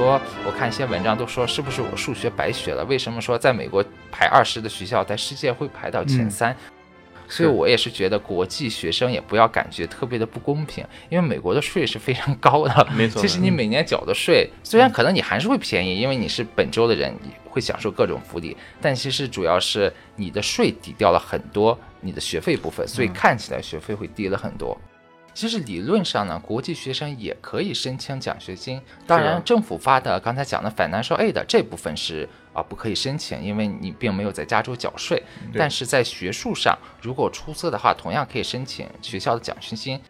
多我看一些文章都说，是不是我数学白学了？为什么说在美国排二十的学校，在世界会排到前三？所以我也是觉得国际学生也不要感觉特别的不公平，因为美国的税是非常高的。没错，其实你每年缴的税，虽然可能你还是会便宜，因为你是本州的人，你会享受各种福利，但其实主要是你的税抵掉了很多你的学费部分，所以看起来学费会低了很多。其实理论上呢，国际学生也可以申请奖学金。当然，政府发的刚才讲的 financial aid 这部分是啊不可以申请，因为你并没有在加州缴税。但是在学术上，如果出色的话，同样可以申请学校的奖学金。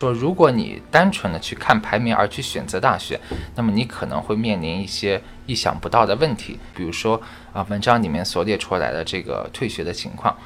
说如果你单纯的去看排名而去选择大学，那么你可能会面临一些意想不到的问题，比如说啊文章里面所列出来的这个退学的情况。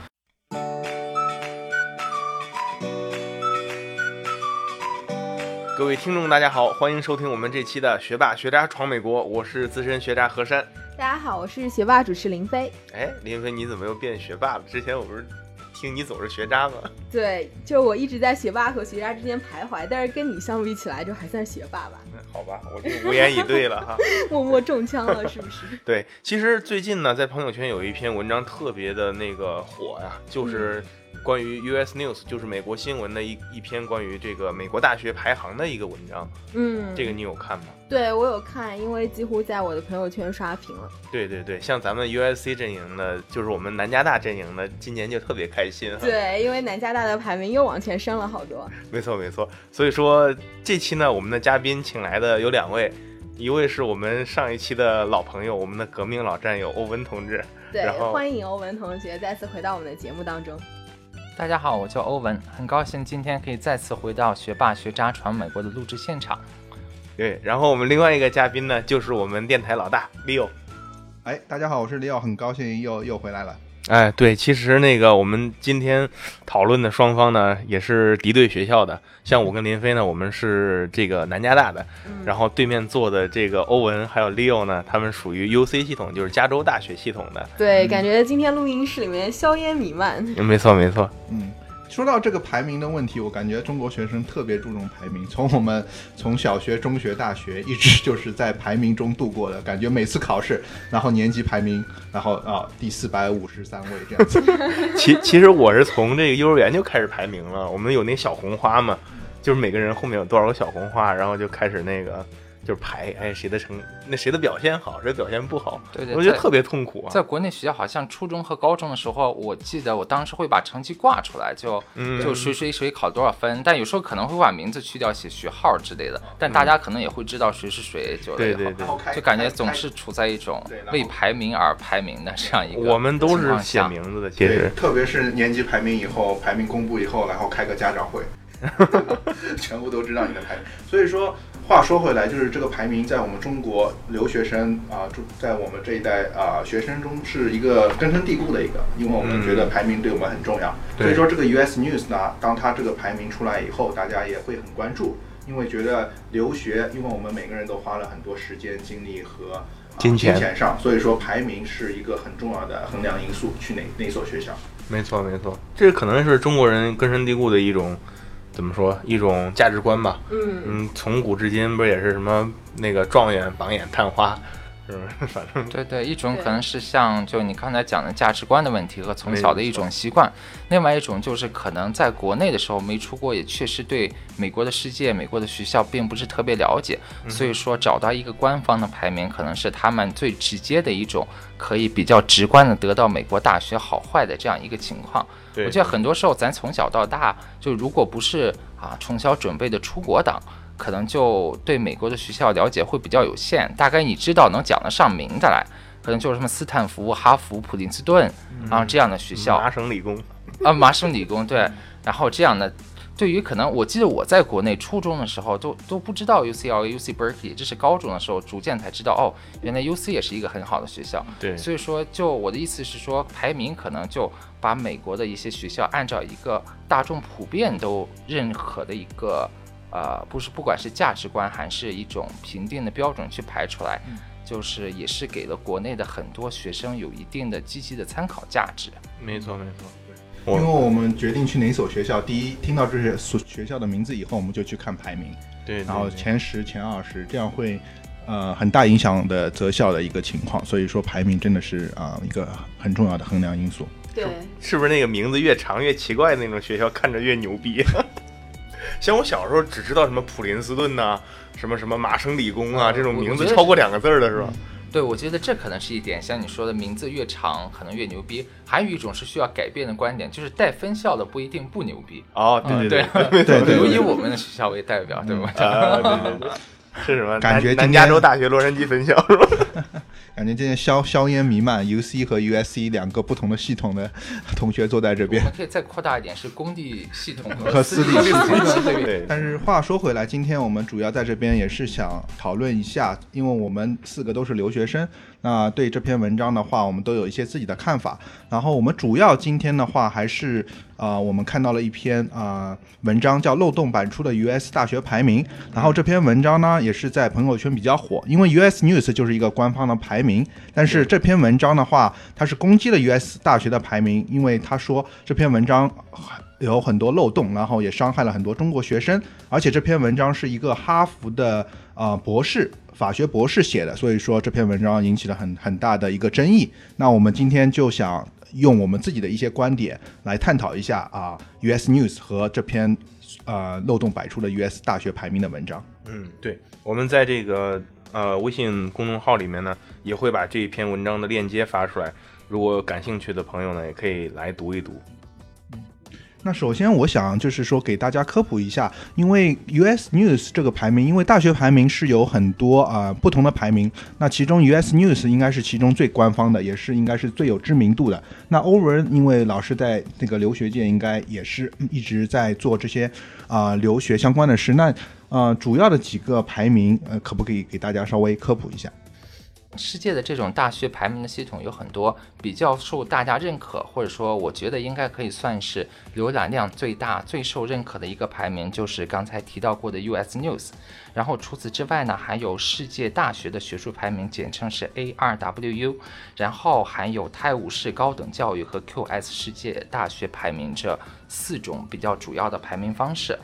各位听众，大家好，欢迎收听我们这期的《学霸学渣闯美国》，我是资深学渣何山。大家好，我是学霸主持林飞。哎，林飞，你怎么又变学霸了？之前我不是听你总是学渣吗？对，就我一直在学霸和学渣之间徘徊，但是跟你相比起来，就还算学霸吧。好吧，我就无言以对了哈。默默中枪了，是不是？对，其实最近呢，在朋友圈有一篇文章特别的那个火呀，就是。关于 U.S. News 就是美国新闻的一一篇关于这个美国大学排行的一个文章，嗯，这个你有看吗？对我有看，因为几乎在我的朋友圈刷屏了。对对对，像咱们 U.S.C 阵营的，就是我们南加大阵营的，今年就特别开心。对，因为南加大的排名又往前升了好多。没错没错，所以说这期呢，我们的嘉宾请来的有两位，一位是我们上一期的老朋友，我们的革命老战友欧文同志。对，欢迎欧文同学再次回到我们的节目当中。大家好，我叫欧文，很高兴今天可以再次回到学霸学渣传美国的录制现场。对，然后我们另外一个嘉宾呢，就是我们电台老大 Leo。哎，大家好，我是 Leo，很高兴又又回来了。哎，对，其实那个我们今天讨论的双方呢，也是敌对学校的。像我跟林飞呢，我们是这个南加大的，然后对面坐的这个欧文还有 Leo 呢，他们属于 UC 系统，就是加州大学系统的。对，感觉今天录音室里面硝烟弥漫。没错，没错，嗯。说到这个排名的问题，我感觉中国学生特别注重排名。从我们从小学、中学、大学，一直就是在排名中度过的。感觉每次考试，然后年级排名，然后啊第四百五十三位这样子。其其实我是从这个幼儿园就开始排名了。我们有那小红花嘛，就是每个人后面有多少个小红花，然后就开始那个。就是排，哎，谁的成那谁的表现好，谁表现不好，对对，我觉得特别痛苦啊。在国内学校，好像初中和高中的时候，我记得我当时会把成绩挂出来，就就谁谁谁考多少分，但有时候可能会把名字去掉，写学号之类的，但大家可能也会知道谁是谁，就对对对，就感觉总是处在一种为排名而排名的这样一个。我们都是写名字的，其实特别是年级排名以后，排名公布以后，然后开个家长会，全部都知道你的排名，所以说。话说回来，就是这个排名在我们中国留学生啊，在我们这一代啊学生中是一个根深蒂固的一个，因为我们觉得排名对我们很重要。所以说这个 US News 呢，当它这个排名出来以后，大家也会很关注，因为觉得留学，因为我们每个人都花了很多时间、精力和金钱上，所以说排名是一个很重要的衡量因素，去哪哪所学校。没错没错，这可能是中国人根深蒂固的一种。怎么说一种价值观吧？嗯嗯，从古至今不也是什么那个状元榜眼探花，是吧？反正对对，一种可能是像就你刚才讲的价值观的问题和从小的一种习惯，另外一种就是可能在国内的时候没出国，也确实对美国的世界、美国的学校并不是特别了解，所以说找到一个官方的排名，可能是他们最直接的一种可以比较直观的得到美国大学好坏的这样一个情况。我觉得很多时候，咱从小到大，就如果不是啊从小准备的出国党，可能就对美国的学校了解会比较有限。大概你知道能讲得上名的来，可能就是什么斯坦福、哈佛、普林斯顿啊这样的学校。麻省理工 啊，麻省理工对，然后这样的。对于可能，我记得我在国内初中的时候都都不知道 UCLA、UC Berkeley，这是高中的时候逐渐才知道哦，原来 UC 也是一个很好的学校。对，所以说，就我的意思是说，排名可能就把美国的一些学校按照一个大众普遍都认可的一个，呃，不是不管是价值观还是一种评定的标准去排出来，就是也是给了国内的很多学生有一定的积极的参考价值。没错，没错。因为我们决定去哪所学校，第一听到这些所学校的名字以后，我们就去看排名，对，然后前十、前二十，这样会呃很大影响的择校的一个情况，所以说排名真的是啊、一个很重要的衡量因素。对，是不是那个名字越长越奇怪的那种学校，看着越牛逼？像我小时候只知道什么普林斯顿呐、什么什么麻省理工啊，嗯这种名字超过两个字儿的是吧？对，我觉得这可能是一点，像你说的，名字越长可能越牛逼。还有一种是需要改变的观点，就是带分校的不一定不牛逼。哦，嗯对对对对以我们的学校为代表，对吧？啊，对对对，是什么？感觉南加州大学洛杉矶分校是吧？感觉今天硝硝烟弥漫，UC 和 USC 两个不同的系统的 同学坐在这边。我们。可以再扩大一点，是工地系统和私立系统。对，但是话说回来，今天我们主要在这边也是想讨论一下，因为我们四个都是留学生，那对这篇文章的话，我们都有一些自己的看法。然后我们主要今天的话，还是啊、呃我们看到了一篇啊、呃文章，叫漏洞百出的 US 大学排名。然后这篇文章呢，也是在朋友圈比较火，因为 US News 就是一个官方的排名，但是这篇文章的话，它是攻击了 US 大学的排名，因为他说这篇文章有很多漏洞，然后也伤害了很多中国学生，而且这篇文章是一个哈佛的呃博士。法学博士写的，所以说这篇文章引起了很很大的一个争议。那我们今天就想用我们自己的一些观点来探讨一下啊，US News 和这篇呃漏洞百出的 US 大学排名的文章。嗯，对，我们在这个呃微信公众号里面呢，也会把这一篇文章的链接发出来。如果感兴趣的朋友呢，也可以来读一读。那首先，我想就是说给大家科普一下，因为 US News 这个排名，因为大学排名是有很多啊、呃不同的排名，那其中 US News 应该是其中最官方的，也是应该是最有知名度的。那欧文，因为老师在那个留学界应该也是一直在做这些啊、留学相关的事，那呃主要的几个排名，呃可不可以给大家稍微科普一下？世界的这种大学排名的系统有很多比较受大家认可，或者说我觉得应该可以算是浏览量最大、最受认可的一个排名，就是刚才提到过的 US News。然后除此之外呢，还有世界大学的学术排名，简称是 ARWU，然后还有泰晤士高等教育和 QS 世界大学排名这四种比较主要的排名方式。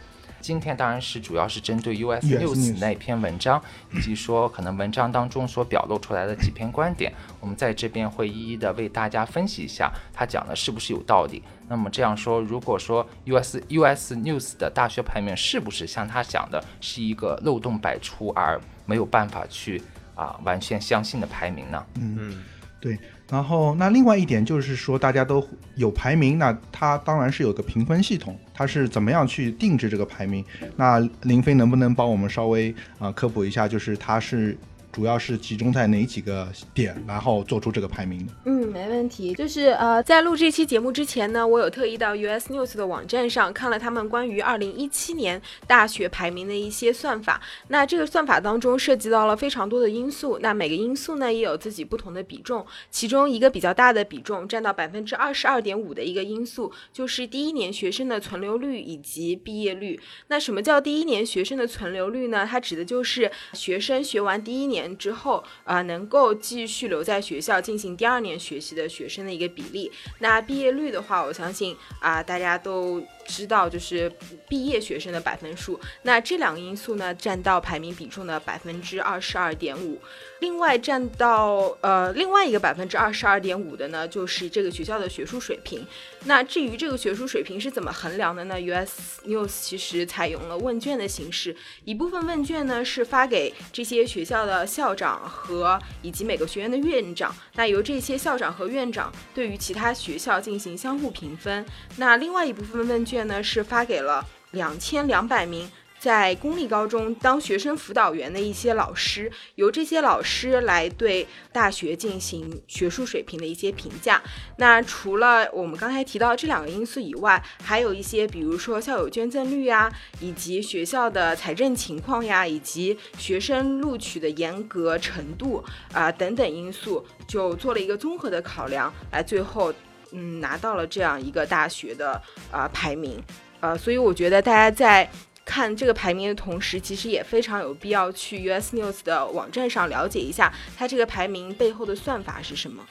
今天当然是主要是针对 US US News News 那篇文章，以及说可能文章当中所表露出来的几篇观点，我们在这边会一一的为大家分析一下，他讲的是不是有道理。那么这样说，如果说 US US News 的大学排名是不是像他讲的是一个漏洞百出而没有办法去啊完全相信的排名呢？嗯，对，然后那另外一点就是说，大家都有排名，那它当然是有个评分系统，它是怎么样去定制这个排名？那林飞能不能帮我们稍微啊、科普一下，就是它是主要是集中在哪几个点，然后做出这个排名？嗯，没问题。就是呃，在录这期节目之前呢，我有特意到 US News 的网站上看了他们关于2017年大学排名的一些算法。那这个算法当中涉及到了非常多的因素，那每个因素呢也有自己不同的比重。其中一个比较大的比重，占到百分之二十二点五的一个因素，就是第一年学生的存留率以及毕业率。那什么叫第一年学生的存留率呢？它指的就是学生学完第一年之后，啊、能够继续留在学校进行第二年学习的学生的一个比例。那毕业率的话，我相信啊、大家都知道，就是毕业学生的百分数。那这两个因素呢，占到排名比重的百分之二十二点五。另外占到呃另外一个百分之二十二点五的呢，就是这个学校的学术水平。那至于这个学术水平是怎么衡量的呢？US News 其实采用了问卷的形式，一部分问卷呢是发给这些学校的校长和以及每个学院的院长，那由这些校长和院长对于其他学校进行相互评分。那另外一部分问卷呢是发给了两千两百名。在公立高中当学生辅导员的一些老师，由这些老师来对大学进行学术水平的一些评价。那除了我们刚才提到这两个因素以外，还有一些，比如说校友捐赠率呀，以及学校的财政情况呀，以及学生录取的严格程度啊、等等因素，就做了一个综合的考量，来最后嗯拿到了这样一个大学的啊、排名。呃，所以我觉得大家在看这个排名的同时，其实也非常有必要去 US News 的网站上了解一下它这个排名背后的算法是什么。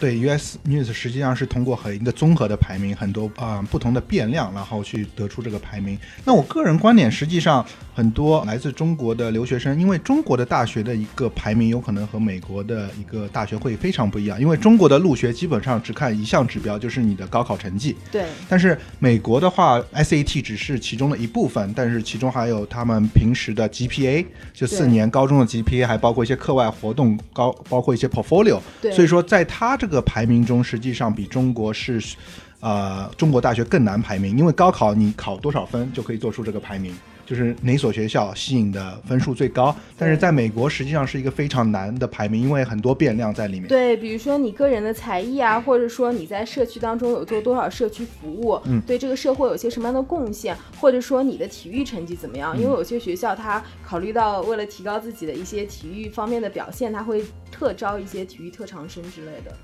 对，US News 实际上是通过很一个综合的排名，很多啊、不同的变量，然后去得出这个排名。那我个人观点，实际上很多来自中国的留学生，因为中国的大学的一个排名有可能和美国的一个大学会非常不一样，因为中国的入学基本上只看一项指标，就是你的高考成绩。对，但是美国的话，SAT 只是其中的一部分，但是其中还有他们平时的 GPA，就四年高中的 GPA，还包括一些课外活动，高包括一些 portfolio。对所以说在他这个排名中，实际上比中国是，呃，中国大学更难排名，因为高考你考多少分就可以做出这个排名。就是哪所学校吸引的分数最高，但是在美国实际上是一个非常难的排名，因为很多变量在里面。对，比如说你个人的才艺啊，或者说你在社区当中有做多少社区服务，嗯对这个社会有些什么样的贡献，或者说你的体育成绩怎么样？嗯因为有些学校它考虑到为了提高自己的一些体育方面的表现，它会特招一些体育特长生之类的。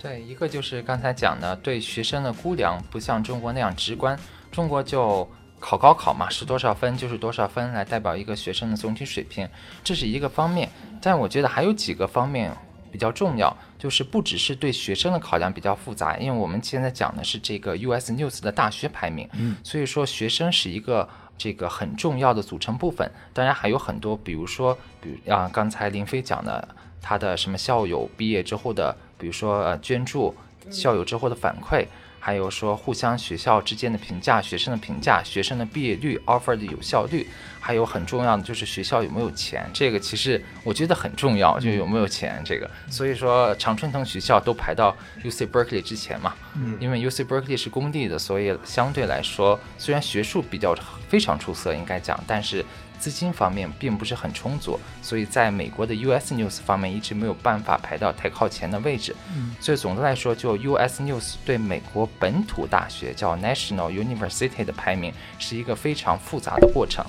对，一个就是刚才讲的，对学生的估量不像中国那样直观，中国就考高考嘛，是多少分就是多少分，来代表一个学生的总体水平，这是一个方面。但我觉得还有几个方面比较重要，就是不只是对学生的考量比较复杂，因为我们现在讲的是这个 US News 的大学排名，嗯，所以说学生是一个。这个很重要的组成部分，当然还有很多，比如说，比如啊，刚才林飞讲的，他的什么校友毕业之后的，比如说呃捐助，校友之后的反馈，还有说互相学校之间的评价、学生的评价、学生的毕业率、offer 的有效率，还有很重要的就是学校有没有钱，这个其实我觉得很重要，就有没有钱这个。所以说常春藤学校都排到 UC Berkeley 之前嘛，嗯。因为 UC Berkeley 是公立的，所以相对来说虽然学术比较非常出色，应该讲，但是资金方面并不是很充足，所以在美国的 US News 方面一直没有办法排到太靠前的位置。嗯所以总的来说，就 US News 对美国本土大学叫 National University 的排名是一个非常复杂的过程。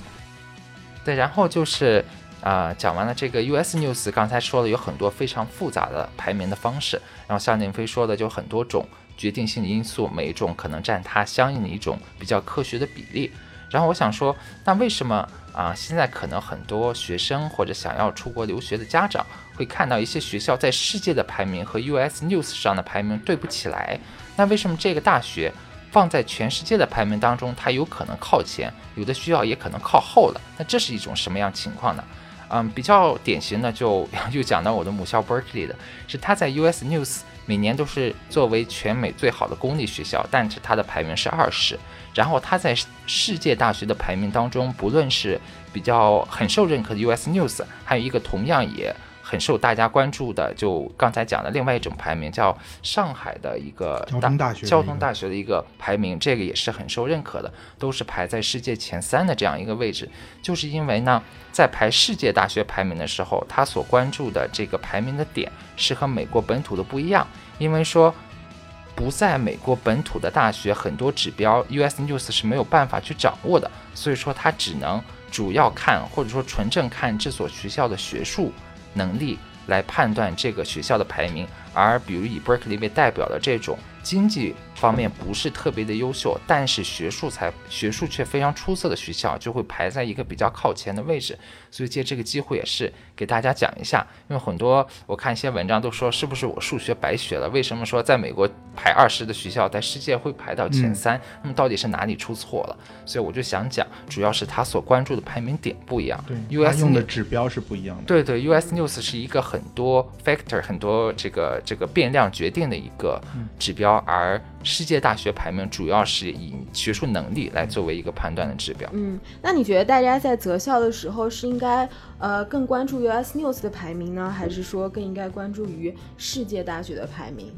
对，然后就是啊、讲完了这个 US News，刚才说了有很多非常复杂的排名的方式，然后像宁飞说的，就很多种决定性的因素，每一种可能占它相应的一种比较科学的比例。然后我想说，那为什么啊、现在可能很多学生或者想要出国留学的家长会看到一些学校在世界的排名和 US News 上的排名对不起来？那为什么这个大学放在全世界的排名当中，它有可能靠前，有的学校也可能靠后了？那这是一种什么样情况呢？嗯，比较典型的就 又讲到我的母校 Berkeley 的，是它在 US News 每年都是作为全美最好的公立学校，但是它的排名是二十。然后它在世界大学的排名当中，不论是比较很受认可的 US News，还有一个同样也很受大家关注的，就刚才讲的另外一种排名，叫上海的一个交通大学交通大学的一个排名，这个也是很受认可的，都是排在世界前三的这样一个位置。就是因为呢，在排世界大学排名的时候，他所关注的这个排名的点是和美国本土的不一样，因为说不在美国本土的大学，很多指标 US News 是没有办法去掌握的，所以说它只能主要看或者说纯正看这所学校的学术能力来判断这个学校的排名，而比如以 Berkeley 为代表的这种经济方面不是特别的优秀，但是学术才学术却非常出色的学校，就会排在一个比较靠前的位置。所以借这个机会也是给大家讲一下，因为很多我看一些文章都说是不是我数学白学了？为什么说在美国排二十的学校，在世界会排到前三？那么到底是哪里出错了？所以我就想讲，主要是他所关注的排名点不一样。对 US 用的指标是不一样的。对对，US News 是一个很多 factor 很多这个这个变量决定的一个指标，而世界大学排名主要是以学术能力来作为一个判断的指标。嗯，那你觉得大家在择校的时候是应该呃更关注 US News 的排名呢，还是说更应该关注于世界大学的排名？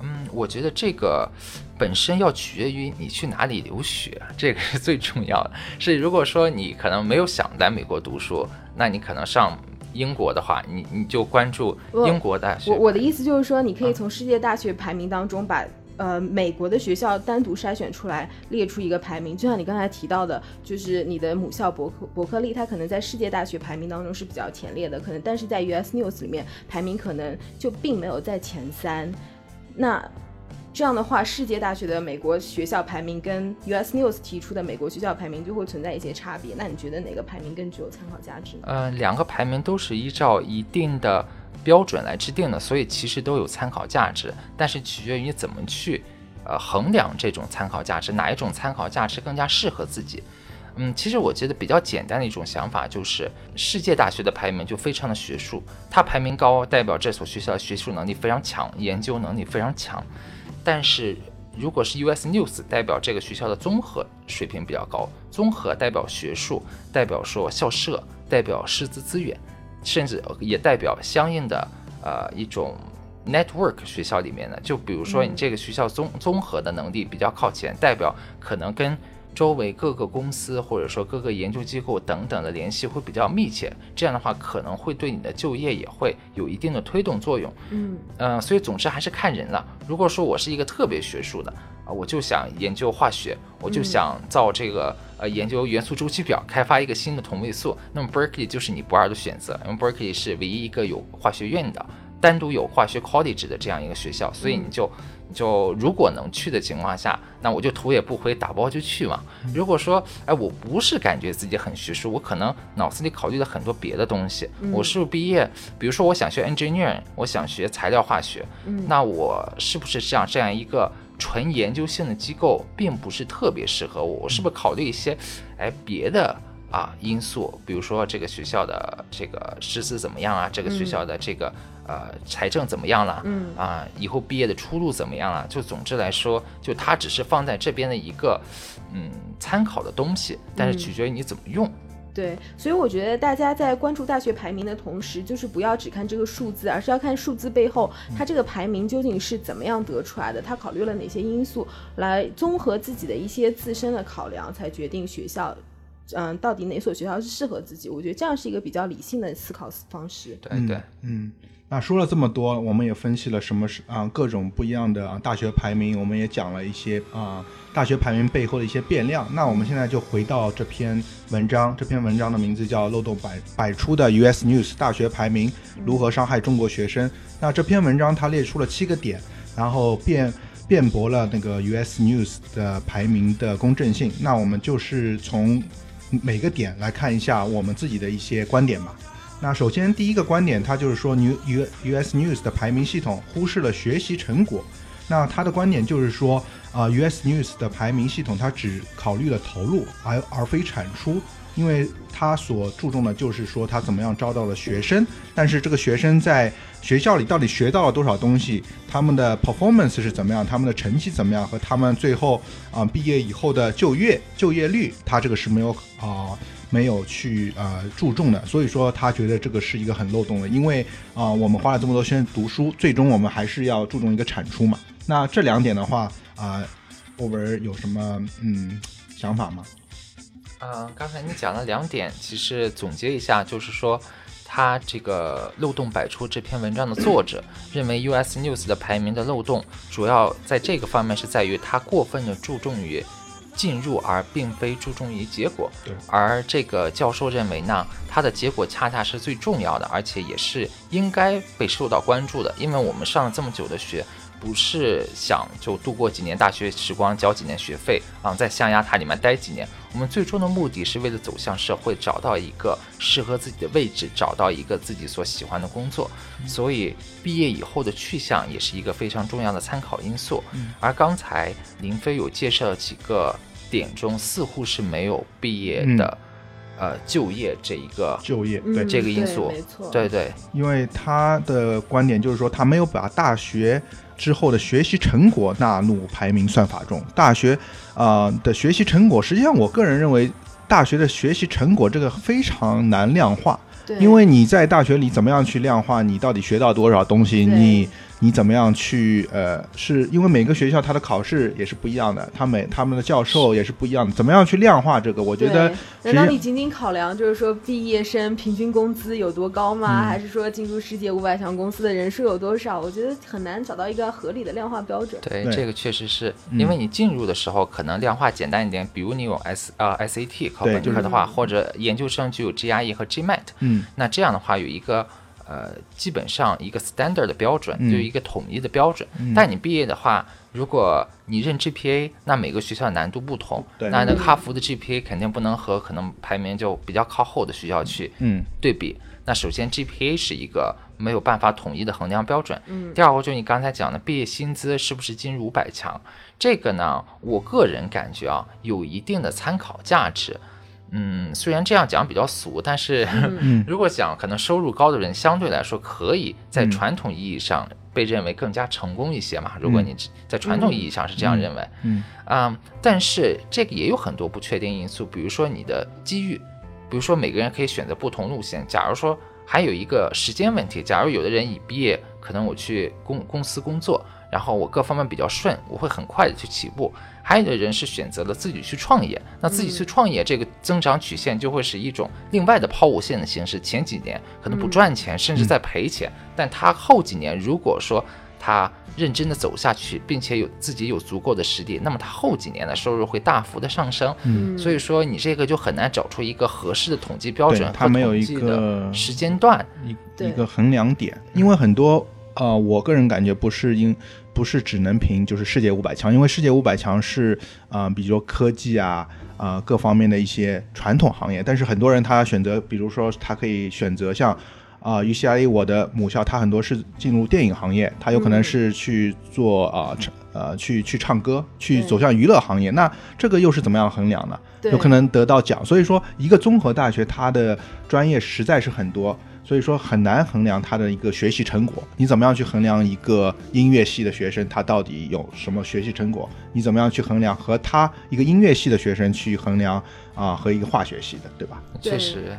嗯，我觉得这个本身要取决于你去哪里留学，这个是最重要的。是如果说你可能没有想来美国读书，那你可能上英国的话，你你就关注英国大学。我我的意思就是说，你可以从世界大学排名当中把。呃，美国的学校单独筛选出来，列出一个排名，就像你刚才提到的，就是你的母校伯克伯克利，它可能在世界大学排名当中是比较前列的，可能但是在 US News 里面排名可能就并没有在前三。那这样的话，世界大学的美国学校排名跟 US News 提出的美国学校排名就会存在一些差别。那你觉得哪个排名更具有参考价值呢？呃，两个排名都是依照一定的标准来制定的，所以其实都有参考价值，但是取决于你怎么去呃衡量这种参考价值，哪一种参考价值更加适合自己。嗯，其实我觉得比较简单的一种想法就是，世界大学的排名就非常的学术，它排名高代表这所学校的学术能力非常强，研究能力非常强。但是如果是 US News 代表这个学校的综合水平比较高，综合代表学术，代表说校舍，代表师资资源，甚至也代表相应的呃一种 network 学校里面的，就比如说你这个学校综综合的能力比较靠前，代表可能跟。周围各个公司或者说各个研究机构等等的联系会比较密切，这样的话可能会对你的就业也会有一定的推动作用。嗯，呃，所以总之还是看人了。如果说我是一个特别学术的啊，我就想研究化学，我就想造这个呃研究元素周期表，开发一个新的同位素，那么 Berkeley 就是你不二的选择，因为 Berkeley 是唯一一个有化学院的，单独有化学 college 的这样一个学校，所以你就。就如果能去的情况下，那我就头也不回打包就去嘛。如果说，哎，我不是感觉自己很学术，我可能脑子里考虑了很多别的东西。我是不是毕业，比如说我想学 engineering，我想学材料化学，那我是不是这样这样一个纯研究性的机构，并不是特别适合我？我是不是考虑一些，哎，别的？啊，因素，比如说这个学校的这个师资怎么样啊？这个学校的这个呃财政怎么样了？嗯啊，以后毕业的出路怎么样了？就总之来说，就它只是放在这边的一个嗯参考的东西，但是取决于你怎么用。对，所以我觉得大家在关注大学排名的同时，就是不要只看这个数字，而是要看数字背后它这个排名究竟是怎么样得出来的，它考虑了哪些因素，来综合自己的一些自身的考量，才决定学校。嗯，到底哪所学校是适合自己？我觉得这样是一个比较理性的思考方式。对对，嗯，那说了这么多，我们也分析了什么是啊各种不一样的啊大学排名，我们也讲了一些啊大学排名背后的一些变量。那我们现在就回到这篇文章，这篇文章的名字叫《漏洞百百出的 US News 大学排名如何伤害中国学生》。那这篇文章它列出了七个点，然后辩辩驳了那个 US News 的排名的公正性。那我们就是从每个点来看一下我们自己的一些观点吧。那首先第一个观点，它就是说，New U U S News 的排名系统忽视了学习成果。那他的观点就是说，啊，U S News 的排名系统它只考虑了投入，而而非产出。因为他所注重的就是说他怎么样招到了学生，但是这个学生在学校里到底学到了多少东西，他们的 performance 是怎么样，他们的成绩怎么样，和他们最后啊毕业以后的就业就业率，他这个是没有啊没有去啊注重的，所以说他觉得这个是一个很漏洞的，因为啊我们花了这么多时间读书，最终我们还是要注重一个产出嘛。那这两点的话啊，欧文有什么嗯想法吗？嗯，刚才你讲了两点，其实总结一下，就是说，他这个漏洞百出这篇文章的作者认为，US News 的排名的漏洞主要在这个方面是在于他过分的注重于进入，而并非注重于结果。对。而这个教授认为呢，他的结果恰恰是最重要的，而且也是应该被受到关注的，因为我们上了这么久的学。不是想就度过几年大学时光，交几年学费啊，在象牙塔里面待几年。我们最终的目的是为了走向社会，找到一个适合自己的位置，找到一个自己所喜欢的工作。所以毕业以后的去向也是一个非常重要的参考因素。而刚才林飞有介绍几个点中，似乎是没有毕业的，呃，就业这一个就业对这个因素，没错，对对，因为他的观点就是说，他没有把大学。之后的学习成果纳入排名算法中，大学啊的学习成果，实际上我个人认为，大学的学习成果这个非常难量化，因为你在大学里怎么样去量化你到底学到多少东西，你。你怎么样去？呃，是因为每个学校它的考试也是不一样的，他每他们的教授也是不一样的。怎么样去量化这个？我觉得，难道你仅仅考量就是说毕业生平均工资有多高吗？还是说进入世界五百强公司的人数有多少？我觉得很难找到一个合理的量化标准。对，这个确实是因为你进入的时候可能量化简单一点，比如你有 S 呃 SAT 考本科的话，或者研究生就有 GRE 和 GMAT。嗯，那这样的话有一个。呃，基本上一个 standard 的标准，就一个统一的标准。但你毕业的话，如果你认 GPA，那每个学校难度不同。那那哈佛的 GPA 肯定不能和可能排名就比较靠后的学校去对比。那首先 GPA 是一个没有办法统一的衡量标准。嗯第二个就是你刚才讲的毕业薪资是不是进入五百强，这个呢，我个人感觉啊，有一定的参考价值。嗯，虽然这样讲比较俗，但是、嗯 如果讲可能收入高的人相对来说可以在嗯传统意义上被认为更加成功一些嘛。如果你在传统意义上是这样认为，嗯啊、但是这个也有很多不确定因素，比如说你的机遇，比如说每个人可以选择不同路线。假如说还有一个时间问题，假如有的人已毕业，可能我去公公司工作，然后我各方面比较顺，我会很快的去起步；还有的人是选择了自己去创业，那自己去创业，这个增长曲线就会是一种另外的抛物线的形式。前几年可能不赚钱，甚至在赔钱，但他后几年如果说他认真的走下去，并且有自己有足够的实力，那么他后几年的收入会大幅的上升。嗯所以说你这个就很难找出一个合适的统计标对准，它没有一个的时间段。一一个衡量点，因为很多呃，我个人感觉不是因不是只能凭就是世界五百强，因为世界五百强是呃，比如说科技啊。啊、各方面的一些传统行业，但是很多人他选择，比如说他可以选择像啊、UCLA 我的母校，它很多是进入电影行业，它有可能是去做啊、唱呃去去唱歌，去走向娱乐行业，那这个又是怎么样衡量呢？对有可能得到奖。所以说，一个综合大学它的专业实在是很多，所以说很难衡量他的一个学习成果。你怎么样去衡量一个音乐系的学生他到底有什么学习成果？你怎么样去衡量和他一个音乐系的学生去衡量啊、和一个化学系的，对吧？确实，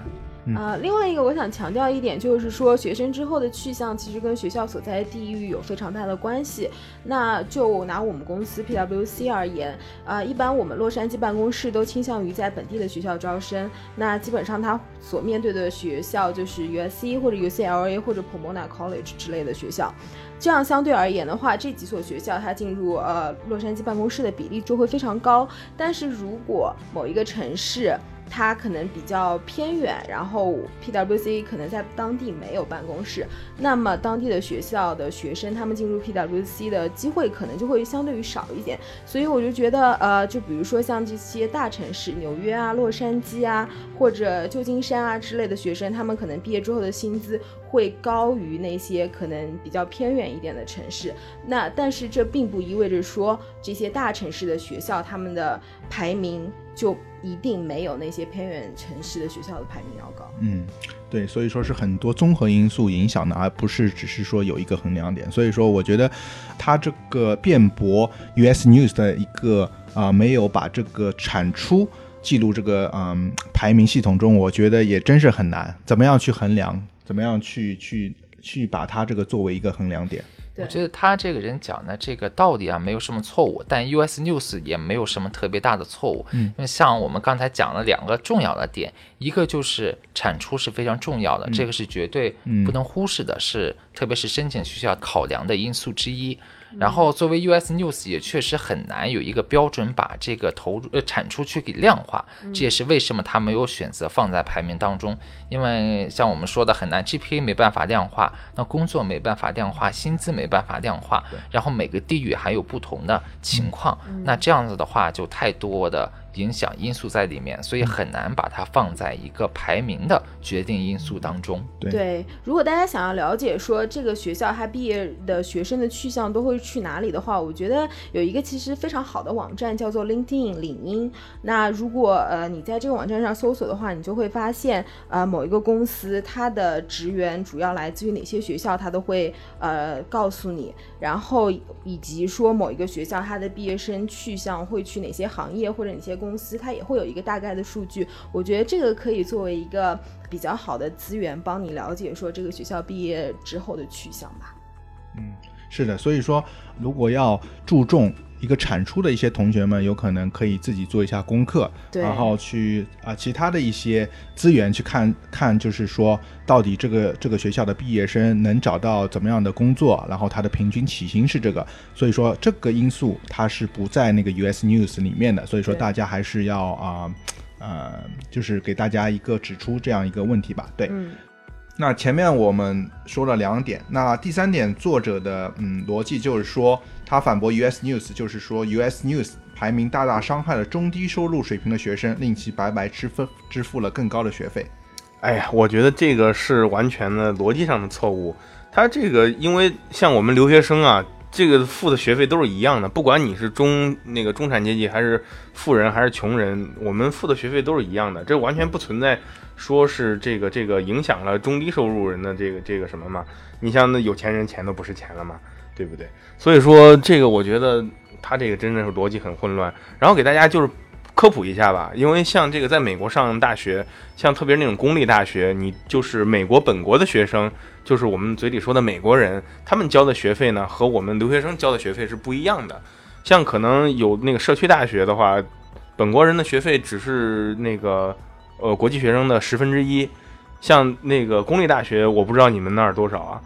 啊、另外一个我想强调一点，就是说学生之后的去向其实跟学校所在的地域有非常大的关系。那就拿我们公司 PwC 而言，啊，一般我们洛杉矶办公室都倾向于在本地的学校招生。那基本上他所面对的学校就是 USC 或者 UCLA 或者 Pomona College 之类的学校。这样相对而言的话，这几所学校它进入呃洛杉矶办公室的比例就会非常高。但是如果某一个城市它可能比较偏远，然后 PwC 可能在当地没有办公室，那么当地的学校的学生他们进入 PwC 的机会可能就会相对于少一点。所以我就觉得，呃，就比如说像这些大城市，纽约啊、洛杉矶啊，或者旧金山啊之类的学生，他们可能毕业之后的薪资会高于那些可能比较偏远一点的城市。那但是这并不意味着说这些大城市的学校他们的排名就一定没有那些偏远城市的学校的排名要高。嗯，对，所以说是很多综合因素影响的，而不是只是说有一个衡量点。所以说，我觉得他这个辩驳 US News 的一个啊、没有把这个产出记录这个嗯排名系统中，我觉得也真是很难。怎么样去衡量？怎么样去去去把它这个作为一个衡量点？对我觉得他这个人讲的这个道理啊，没有什么错误，但 US News 也没有什么特别大的错误。嗯，因为像我们刚才讲了两个重要的点，一个就是产出是非常重要的，这个是绝对嗯不能忽视的，是特别是申请学校考量的因素之一。然后作为 US News 也确实很难有一个标准把这个投入呃产出去给量化，这也是为什么它没有选择放在排名当中。因为像我们说的很难，GPA 没办法量化，那工作没办法量化，薪资没办法量化，然后每个地域还有不同的情况，那这样子的话就太多的影响因素在里面，所以很难把它放在一个排名的决定因素当中。对对，如果大家想要了解说这个学校它毕业的学生的去向都会去哪里的话，我觉得有一个其实非常好的网站叫做 LinkedIn 领英。那如果呃你在这个网站上搜索的话，你就会发现呃某一个公司它的职员主要来自于哪些学校，它都会呃告诉你，然后以及说某一个学校它的毕业生去向会去哪些行业或者哪些公司，它也会有一个大概的数据。我觉得这个可以作为一个比较好的资源，帮你了解说这个学校毕业之后的去向吧。嗯是的，所以说如果要注重一个产出的一些同学们，有可能可以自己做一下功课，对。然后去啊、其他的一些资源去看看，就是说到底这个这个学校的毕业生能找到怎么样的工作，然后他的平均起薪是这个，所以说这个因素它是不在那个 US News 里面的，所以说大家还是要啊呃就是给大家一个指出这样一个问题吧，对。嗯，那前面我们说了两点，那第三点作者的嗯逻辑就是说，他反驳 US News，就是说 US News 排名大大伤害了中低收入水平的学生，令其白白支付支付了更高的学费。哎呀，我觉得这个是完全的逻辑上的错误。他这个，因为像我们留学生啊，这个付的学费都是一样的，不管你是中那个中产阶级，还是富人，还是穷人，我们付的学费都是一样的，这完全不存在说是这个这个影响了中低收入人的这个这个什么嘛？你像那有钱人钱都不是钱了嘛，对不对？所以说这个我觉得他这个真的是逻辑很混乱。然后给大家就是。科普一下吧，因为像这个在美国上大学，像特别是那种公立大学，你就是美国本国的学生，就是我们嘴里说的美国人，他们交的学费呢和我们留学生交的学费是不一样的。像可能有那个社区大学的话，本国人的学费只是那个呃国际学生的十分之一。像那个公立大学，我不知道你们那儿多少啊？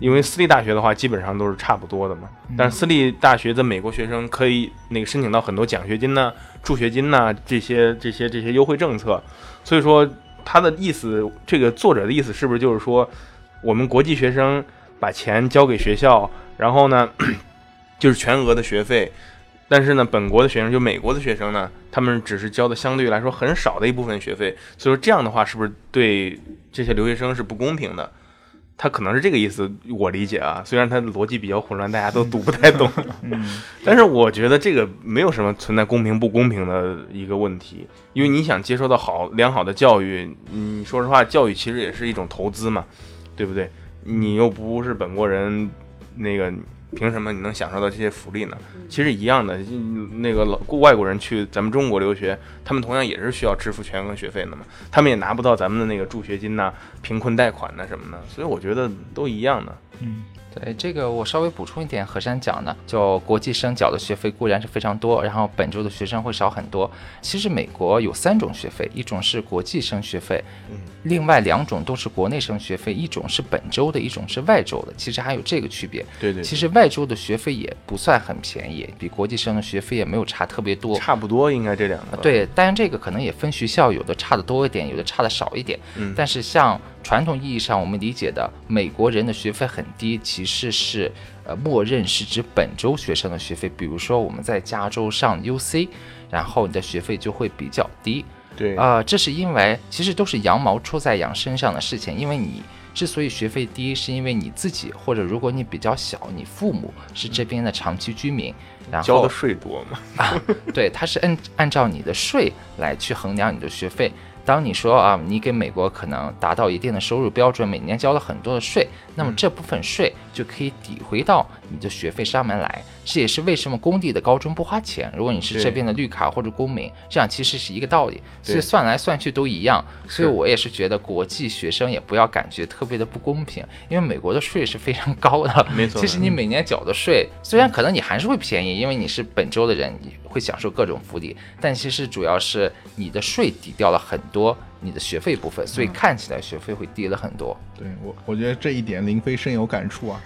因为私立大学的话，基本上都是差不多的嘛。但是私立大学的美国学生可以那个申请到很多奖学金呢、助学金呐这些这些这些优惠政策。所以说他的意思，这个作者的意思是不是就是说，我们国际学生把钱交给学校，然后呢 就是全额的学费，但是呢本国的学生就美国的学生呢，他们只是交的相对来说很少的一部分学费。所以说这样的话，是不是对这些留学生是不公平的？他可能是这个意思，我理解啊。虽然他的逻辑比较混乱，大家都读不太懂，但是我觉得这个没有什么存在公平不公平的一个问题。因为你想接受到好良好的教育，你说实话，教育其实也是一种投资嘛，对不对？你又不是本国人，那个。凭什么你能享受到这些福利呢？其实一样的，那个老外国人去咱们中国留学，他们同样也是需要支付全额学费的嘛，他们也拿不到咱们的那个助学金呐、贫困贷款呐什么的，所以我觉得都一样的。嗯。对这个，我稍微补充一点，何山讲呢，就国际生缴的学费固然是非常多，然后本州的学生会少很多。其实美国有三种学费，一种是国际生学费，另外两种都是国内生学费，一种是本州的，一种是外州的。其实还有这个区别。对对。其实外州的学费也不算很便宜，比国际生的学费也没有差特别多。差不多应该这两个。对，当然这个可能也分学校，有的差的多一点，有的差的少一点。嗯。但是像。传统意义上，我们理解的美国人的学费很低，其实是呃，默认是指本州学生的学费。比如说我们在加州上 UC，然后你的学费就会比较低。对啊，这是因为其实都是羊毛出在羊身上的事情。因为你之所以学费低，是因为你自己或者如果你比较小，你父母是这边的长期居民，然后交的税多嘛？啊，对，他是按按照你的税来去衡量你的学费。当你说啊，你给美国可能达到一定的收入标准，每年交了很多的税，那么这部分税就可以抵回到你的学费上门来。这也是为什么工地的高中不花钱。如果你是这边的绿卡或者公民，这样其实是一个道理。所以算来算去都一样。所以我也是觉得国际学生也不要感觉特别的不公平，因为美国的税是非常高的。没错。其实你每年缴的税，虽然可能你还是会便宜，因为你是本州的人，你会享受各种福利，但其实主要是你的税抵掉了很多你的学费部分，所以看起来学费会低了很多。对我，我觉得这一点林飞深有感触啊。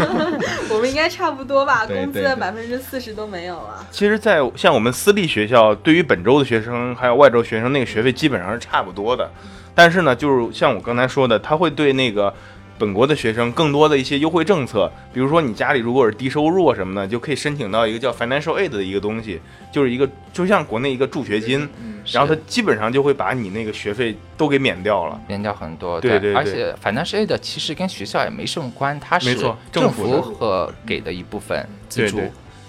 我们应该差不多吧？工资的百分之四十都没有了。其实，在像我们私立学校，对于本州的学生还有外州学生，那个学费基本上是差不多的。但是呢，就是像我刚才说的，他会对那个。本国的学生更多的一些优惠政策，比如说你家里如果是低收入啊什么的，就可以申请到一个叫 financial aid 的一个东西，就是一个就像国内一个助学金，然后它基本上就会把你那个学费都给免掉了，免掉很多。对对对。而且 financial aid 其实跟学校也没什么关，它是政府和给的一部分资助。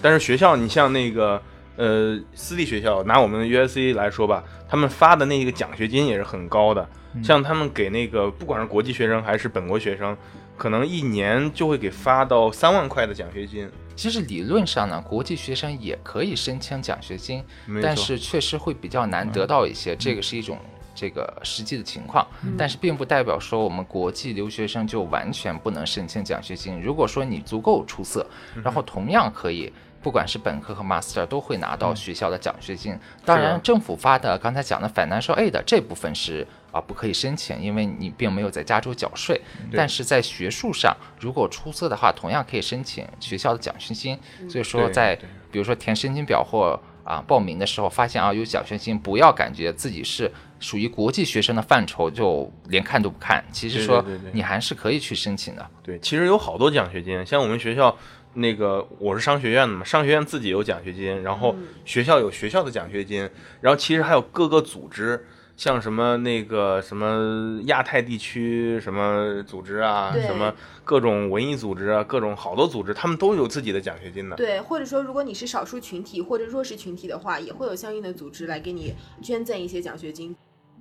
但是学校，你像那个呃私立学校，拿我们 USC 来说吧，他们发的那个奖学金也是很高的。像他们给那个不管是国际学生还是本国学生，可能一年就会给发到三万块的奖学金。其实理论上呢，国际学生也可以申请奖学金，但是确实会比较难得到一些。这个是一种这个实际的情况，但是并不代表说我们国际留学生就完全不能申请奖学金。如果说你足够出色，然后同样可以。不管是本科和 master 都会拿到学校的奖学金。当然，政府发的刚才讲的 financial aid 这部分是啊不可以申请，因为你并没有在加州缴税。但是在学术上，如果出色的话，同样可以申请学校的奖学金。所以说，在比如说填申请表或啊报名的时候，发现啊有奖学金，不要感觉自己是属于国际学生的范畴，就连看都不看。其实说你还是可以去申请的。对，其实有好多奖学金，像我们学校。那个我是商学院的嘛，商学院自己有奖学金，然后学校有学校的奖学金，然后其实还有各个组织，像什么那个什么亚太地区什么组织啊，什么各种文艺组织啊，各种好多组织，他们都有自己的奖学金的。对，或者说如果你是少数群体或者弱势群体的话，也会有相应的组织来给你捐赠一些奖学金。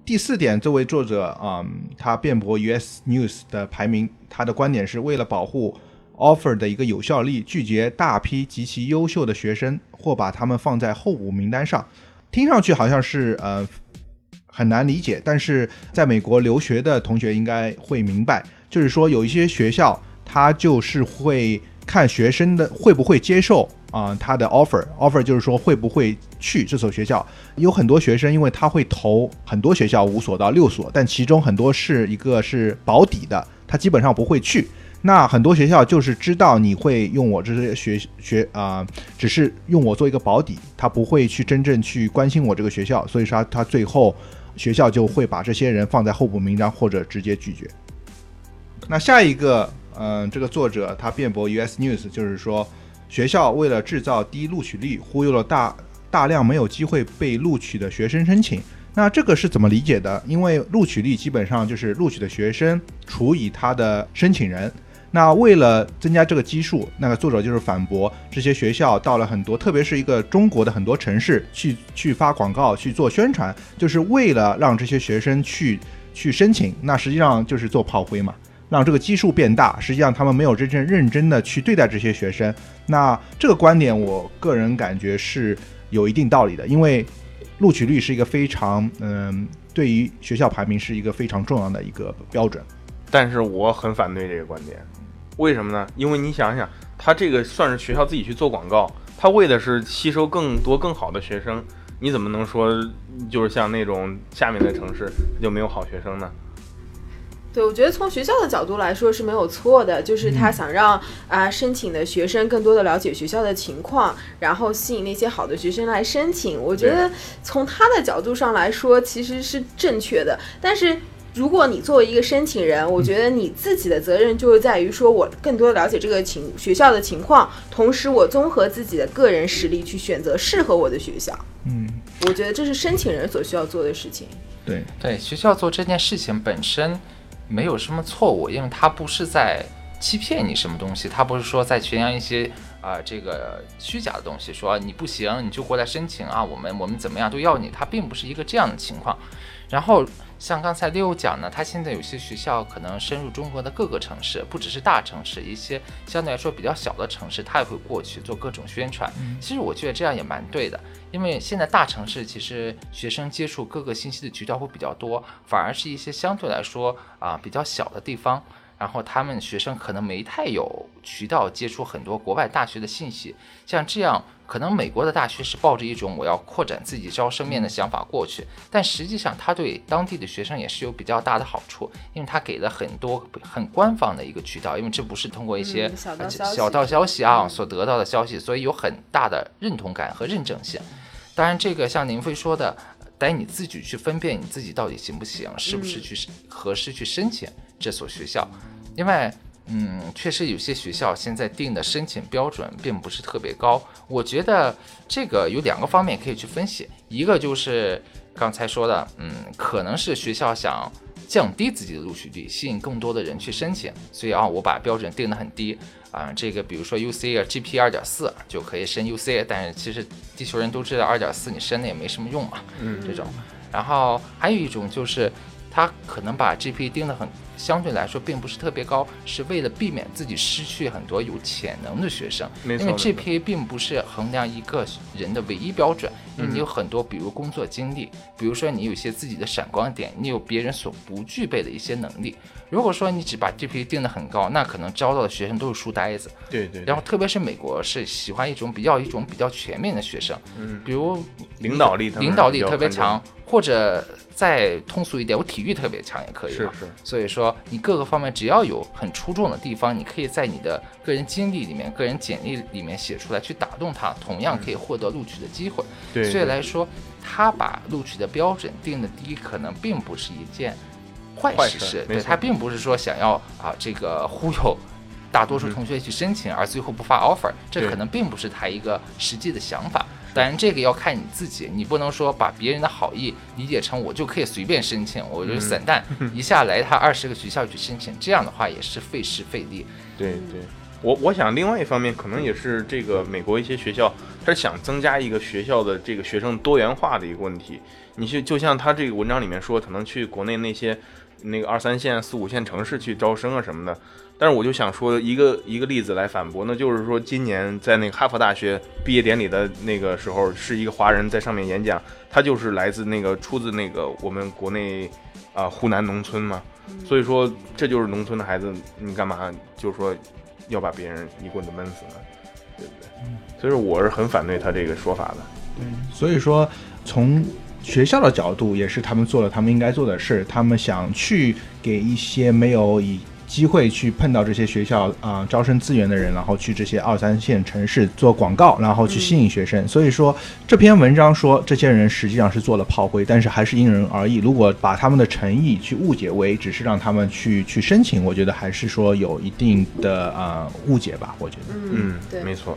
第四点，这位作者啊、嗯他辩驳 US News 的排名，他的观点是为了保护 offer 的一个有效力，拒绝大批极其优秀的学生，或把他们放在候补名单上。听上去好像是呃很难理解，但是在美国留学的同学应该会明白，就是说有一些学校他就是会看学生的会不会接受啊、他的 offer，offer 就是说会不会去这所学校。有很多学生因为他会投很多学校，五所到六所，但其中很多是一个是保底的，他基本上不会去。那很多学校就是知道你会用我这些学学啊、只是用我做一个保底，他不会去真正去关心我这个学校，所以说他最后学校就会把这些人放在候补名单或者直接拒绝。那下一个，嗯、这个作者他辩驳 US News，就是说学校为了制造低录取率，忽悠了大大量没有机会被录取的学生申请。那这个是怎么理解的？因为录取率基本上就是录取的学生除以他的申请人。那为了增加这个基数，那个作者就是反驳这些学校到了很多，特别是一个中国的很多城市去去发广告去做宣传，就是为了让这些学生去去申请。那实际上就是做炮灰嘛，让这个基数变大。实际上他们没有真正认真的去对待这些学生。那这个观点，我个人感觉是有一定道理的，因为录取率是一个非常嗯，对于学校排名是一个非常重要的一个标准。但是我很反对这个观点，为什么呢？因为你想想，他这个算是学校自己去做广告，他为的是吸收更多更好的学生，你怎么能说就是像那种下面的城市就没有好学生呢？对，我觉得从学校的角度来说是没有错的，就是他想让啊、申请的学生更多的了解学校的情况，然后吸引那些好的学生来申请。我觉得从他的角度上来说，其实是正确的。但是如果你作为一个申请人，我觉得你自己的责任就是在于说我更多的了解这个情学校的情况，同时我综合自己的个人实力去选择适合我的学校。嗯，我觉得这是申请人所需要做的事情。对，对，学校做这件事情本身没有什么错误，因为它不是在欺骗你什么东西，它不是说在宣扬一些啊、这个虚假的东西，说你不行你就过来申请啊，我们我们怎么样都要你，它并不是一个这样的情况。然后像刚才六讲呢，它现在有些学校可能深入中国的各个城市，不只是大城市，一些相对来说比较小的城市，它也会过去做各种宣传。其实我觉得这样也蛮对的，因为现在大城市其实学生接触各个信息的渠道会比较多，反而是一些相对来说啊比较小的地方，然后他们学生可能没太有渠道接触很多国外大学的信息，像这样。可能美国的大学是抱着一种我要扩展自己招生面的想法过去，但实际上他对当地的学生也是有比较大的好处，因为他给了很多很官方的一个渠道，因为这不是通过一些嗯小道呃消息啊所得到的消息，所以有很大的认同感和认证性。当然，这个像林飞说的，得你自己去分辨你自己到底行不行，是不是去合适去申请这所学校，因为。嗯，确实有些学校现在定的申请标准并不是特别高。我觉得这个有两个方面可以去分析，一个就是刚才说的，嗯，可能是学校想降低自己的录取率，吸引更多的人去申请，所以啊，我把标准定得很低啊。这个比如说 UC 啊，GP 二点四就可以申 UC，但是其实地球人都知道二点四你申了也没什么用嘛，嗯这种。然后还有一种就是，他可能把 GP 定得很相对来说并不是特别高，是为了避免自己失去很多有潜能的学生。因为 GPA 并不是衡量一个人的唯一标准，因为你有很多，比如工作经历，比如说你有一些自己的闪光点，你有别人所不具备的一些能力。如果说你只把 GPA 定得很高，那可能招到的学生都是书呆子。对对，然后特别是美国是喜欢一种比较一种比较全面的学生，嗯比如领导力领导力特别强，或者再通俗一点，我体育特别强也可以嘛。是是所以说你各个方面只要有很出众的地方，你可以在你的个人经历里面、个人简历里面写出来，去打动他，同样可以获得录取的机会。对，所以来说，他把录取的标准定的低，可能并不是一件坏坏事事。对他并不是说想要啊这个忽悠大多数同学去申请，而最后不发 offer，这可能并不是他一个实际的想法。当然这个要看你自己，你不能说把别人的好意理解成我就可以随便申请，我就是散弹 一下来他二十个学校去申请，这样的话也是费时费力。对对，我我想另外一方面可能也是这个美国一些学校，他是想增加一个学校的这个学生多元化的一个问题。你去就像他这个文章里面说，可能去国内那些那个二三线、四五线城市去招生啊什么的。但是我就想说一个一个例子来反驳，那就是说今年在那个哈佛大学毕业典礼的那个时候，是一个华人在上面演讲，他就是来自那个出自那个我们国内啊湖南农村嘛，所以说这就是农村的孩子，你干嘛就是说要把别人一棍子闷死呢？对不对？所以说我是很反对他这个说法的。对，所以说从学校的角度，也是他们做了他们应该做的事，他们想去给一些没有以机会去碰到这些学校啊、招生资源的人，然后去这些二三线城市做广告，然后去吸引学生。所以说这篇文章说这些人实际上是做了炮灰，但是还是因人而异。如果把他们的诚意去误解为只是让他们去去申请，我觉得还是说有一定的呃误解吧。我觉得。嗯，对，没错。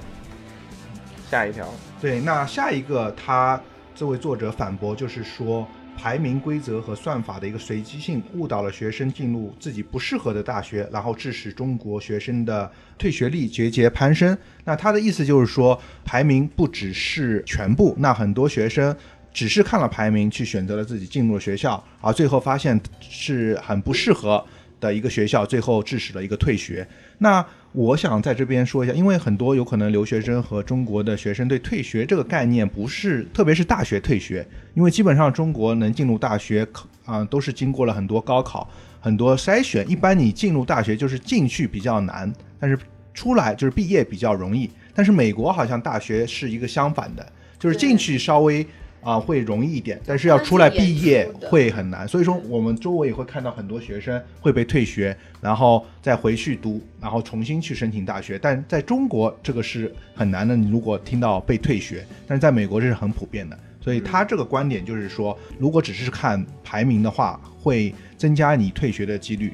下一条，对，那下一个他这位作者反驳就是说，排名规则和算法的一个随机性误导了学生进入自己不适合的大学，然后致使中国学生的退学率节节攀升。那他的意思就是说，排名不只是全部，那很多学生。只是看了排名去选择了自己进入了学校，而最后发现是很不适合的一个学校，最后致使了一个退学。那我想在这边说一下，因为很多有可能留学生和中国的学生对退学这个概念不是，特别是大学退学，因为基本上中国能进入大学考啊、都是经过了很多高考、很多筛选。一般你进入大学就是进去比较难，但是出来就是毕业比较容易。但是美国好像大学是一个相反的，就是进去稍微。啊，会容易一点，但是要出来毕业会很难。所以说，我们周围也会看到很多学生会被退学，然后再回去读，然后重新去申请大学。但在中国，这个是很难的。你如果听到被退学，但是在美国这是很普遍的。所以他这个观点就是说，如果只是看排名的话，会增加你退学的几率。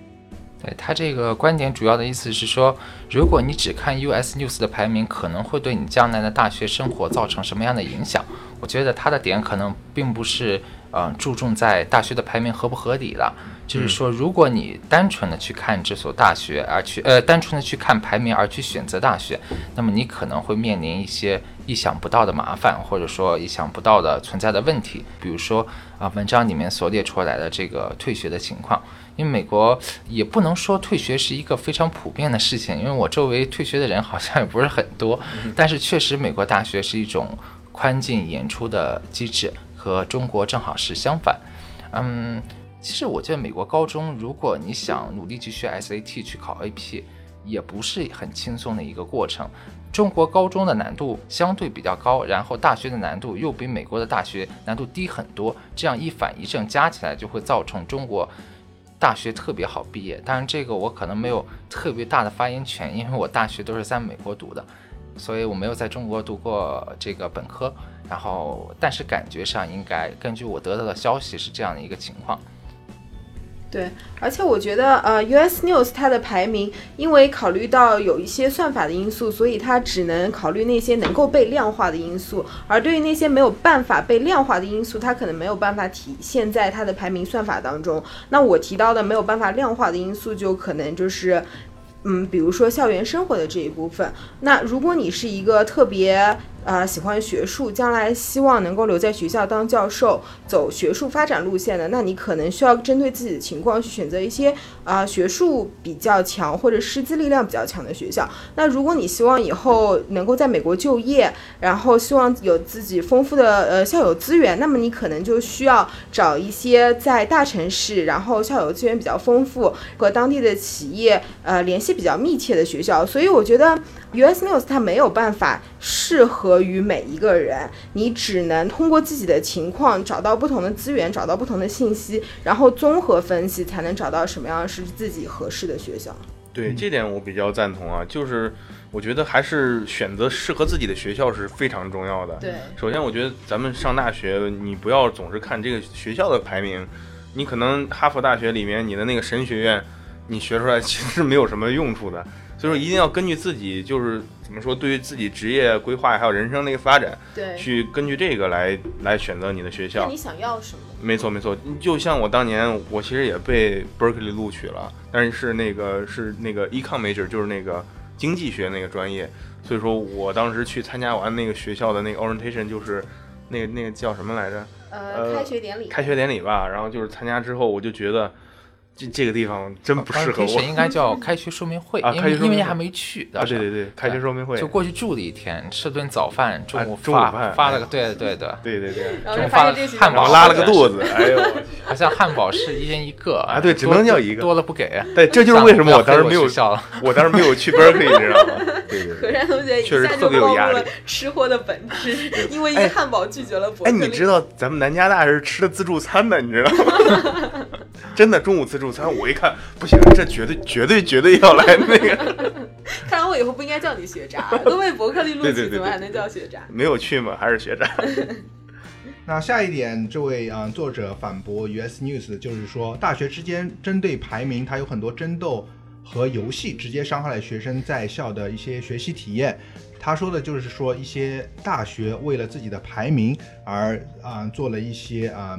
对他这个观点主要的意思是说，如果你只看 US News 的排名，可能会对你将来的大学生活造成什么样的影响？我觉得他的点可能并不是呃注重在大学的排名合不合理了，就是说，如果你单纯的去看这所大学而去呃单纯的去看排名而去选择大学，那么你可能会面临一些意想不到的麻烦，或者说意想不到的存在的问题，比如说啊文章里面所列出来的这个退学的情况。因为美国也不能说退学是一个非常普遍的事情，因为我周围退学的人好像也不是很多，但是确实美国大学是一种宽进严出的机制，和中国正好是相反。嗯，其实我觉得美国高中，如果你想努力去学 SAT 去考 AP，也不是很轻松的一个过程。中国高中的难度相对比较高，然后大学的难度又比美国的大学难度低很多，这样一反一正加起来，就会造成中国。大学特别好毕业，当然这个我可能没有特别大的发言权，因为我大学都是在美国读的，所以我没有在中国读过这个本科。然后，但是感觉上应该根据我得到的消息是这样的一个情况。对，而且我觉得，呃，US News 它的排名，因为考虑到有一些算法的因素，所以它只能考虑那些能够被量化的因素，而对于那些没有办法被量化的因素，它可能没有办法体现在它的排名算法当中。那我提到的没有办法量化的因素，就可能就是。嗯，比如说校园生活的这一部分，那如果你是一个特别呃喜欢学术，将来希望能够留在学校当教授，走学术发展路线的，那你可能需要针对自己的情况去选择一些啊、学术比较强或者师资力量比较强的学校。那如果你希望以后能够在美国就业，然后希望有自己丰富的呃校友资源，那么你可能就需要找一些在大城市，然后校友资源比较丰富和当地的企业呃联系比较密切的学校。所以我觉得 US News 它没有办法适合于每一个人，你只能通过自己的情况找到不同的资源，找到不同的信息，然后综合分析，才能找到什么样是自己合适的学校。对这点我比较赞同啊，就是我觉得还是选择适合自己的学校是非常重要的。对，首先我觉得咱们上大学，你不要总是看这个学校的排名，你可能哈佛大学里面你的那个神学院，你学出来其实是没有什么用处的。所以说，一定要根据自己，就是怎么说，对于自己职业规划还有人生的一个发展，对，去根据这个来来选择你的学校。你想要什么？没错没错，就像我当年，我其实也被 Berkeley 录取了，但是是那个是那个 Econ major，就是那个经济学那个专业。所以说我当时去参加完那个学校的那个 orientation，就是那个那个叫什么来着？呃，开学典礼。开学典礼吧，然后就是参加之后，我就觉得。这这个地方真不适合我。应该叫 开学说明会，因为因为还没去。啊，对对对，开学说明会就过去住了一天，吃顿早饭，中午中午饭发了个，对对对对对对，中午发了汉堡，拉了个肚子，哎呦，好像汉堡是一人一个啊，对，只能要一个，多了不给。对，这就是为什么我当时没有笑，我当时没有去 Berkeley，你知道吗？对对，何山同学确实特别有压力。吃货的本质，因为一个汉堡拒绝了伯克利。哎，你知道咱们南加大是吃的自助餐的，你知道吗？真的中午自助餐，我一看。不行，这绝对绝对绝对要来那个。看来我以后不应该叫你学渣，都被伯克利录取，怎么还能叫学渣？没有去吗？还是学渣？那下一点，这位啊作者反驳 US News，就是说大学之间针对排名，它有很多争斗和游戏，直接伤害了学生在校的一些学习体验。他说的就是说，一些大学为了自己的排名而啊做了一些啊。